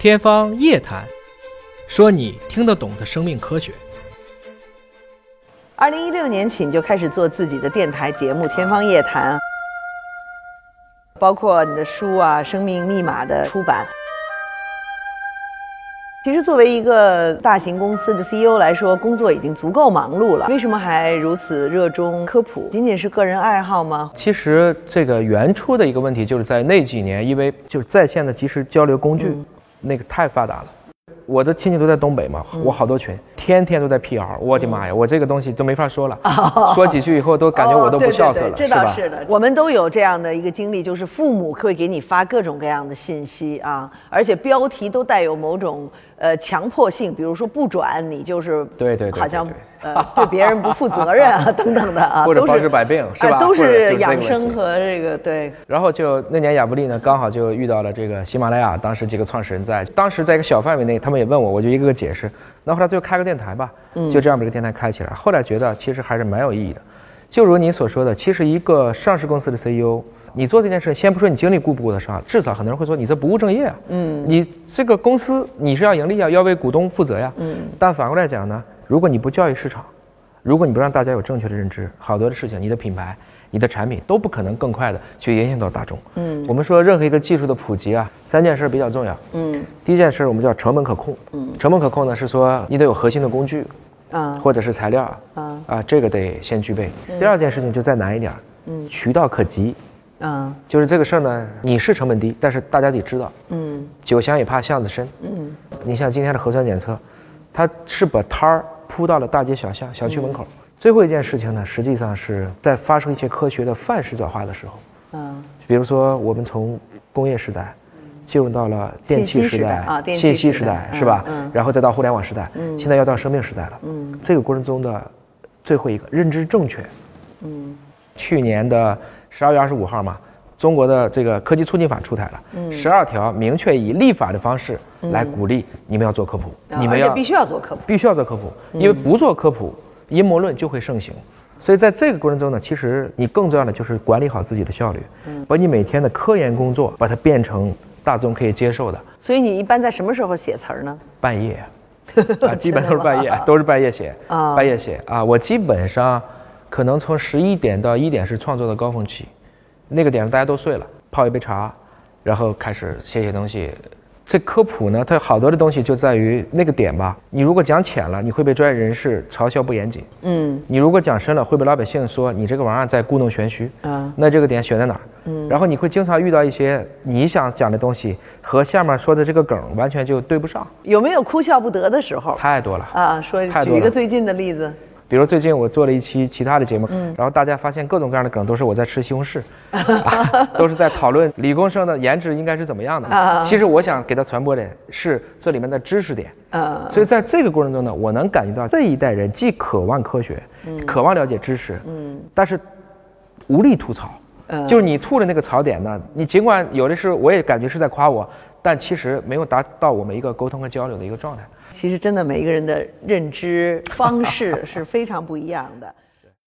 天方夜谭，说你听得懂的生命科学。二零一六年起，你就开始做自己的电台节目《天方夜谭》，包括你的书啊，《生命密码》的出版。其实，作为一个大型公司的 CEO 来说，工作已经足够忙碌了。为什么还如此热衷科普？仅仅是个人爱好吗？其实，这个原初的一个问题就是在那几年，因为就是在线的即时交流工具，那个太发达了。我的亲戚都在东北嘛，我好多群，天天都在 PR，。我的妈呀，我这个东西都没法说了，说几句以后都感觉我都不孝顺了，是吧？我们都有这样的一个经历，就是父母会给你发各种各样的信息啊，而且标题都带有某种呃强迫性，比如说不转你就是对对对，好像。呃，对别人不负责任啊，等等的啊，或者包治百病是吧？都是养生和这个对。然后就那年亚布力呢，刚好就遇到了这个喜马拉雅，当时几个创始人在，当时在一个小范围内，他们也问我，我就一个个解释。那后来最后开个电台吧，就这样把这个电台开起来。后来觉得其实还是蛮有意义的，就如你所说的，其实一个上市公司的 CEO，你做这件事，先不说你精力顾不顾得上，至少很多人会说你这不务正业啊。嗯。你这个公司你是要盈利啊，要为股东负责呀。嗯。但反过来讲呢？如果你不教育市场，如果你不让大家有正确的认知，好多的事情，你的品牌、你的产品都不可能更快的去影响到大众。嗯，我们说任何一个技术的普及啊，三件事比较重要。嗯，第一件事我们叫成本可控。嗯，成本可控呢是说你得有核心的工具，啊，或者是材料，啊，啊，这个得先具备。第二件事情就再难一点，嗯，渠道可及，嗯，就是这个事儿呢，你是成本低，但是大家得知道。嗯，酒香也怕巷子深。嗯，你像今天的核酸检测。它是把摊儿铺到了大街小巷、小区门口。最后一件事情呢，实际上是在发生一些科学的范式转化的时候。嗯，比如说我们从工业时代进入到了电气时代啊，信息时代是吧？嗯，然后再到互联网时代，嗯，现在要到生命时代了。嗯，这个过程中的最后一个认知正确。嗯，去年的十二月二十五号嘛。中国的这个科技促进法出台了，十二条明确以立法的方式来鼓励你们要做科普，你们要必须要做科普，必须要做科普，因为不做科普，阴谋论就会盛行。所以在这个过程中呢，其实你更重要的就是管理好自己的效率，把你每天的科研工作把它变成大众可以接受的。所以你一般在什么时候写词儿呢？半夜，啊，基本都是半夜，都是半夜写，啊，半夜写啊。我基本上可能从十一点到一点是创作的高峰期。那个点上大家都睡了，泡一杯茶，然后开始写写东西。这科普呢，它好多的东西就在于那个点吧。你如果讲浅了，你会被专业人士嘲笑不严谨。嗯。你如果讲深了，会被老百姓说你这个玩意儿在故弄玄虚。啊。那这个点选在哪儿？嗯。然后你会经常遇到一些你想讲的东西和下面说的这个梗完全就对不上。有没有哭笑不得的时候？太多了。啊，说举一个最近的例子。比如最近我做了一期其他的节目，然后大家发现各种各样的梗都是我在吃西红柿，都是在讨论理工生的颜值应该是怎么样的。其实我想给他传播的是这里面的知识点。所以在这个过程中呢，我能感觉到这一代人既渴望科学，渴望了解知识，但是无力吐槽。就是你吐的那个槽点呢，你尽管有的是我也感觉是在夸我，但其实没有达到我们一个沟通和交流的一个状态。其实，真的每一个人的认知方式是非常不一样的。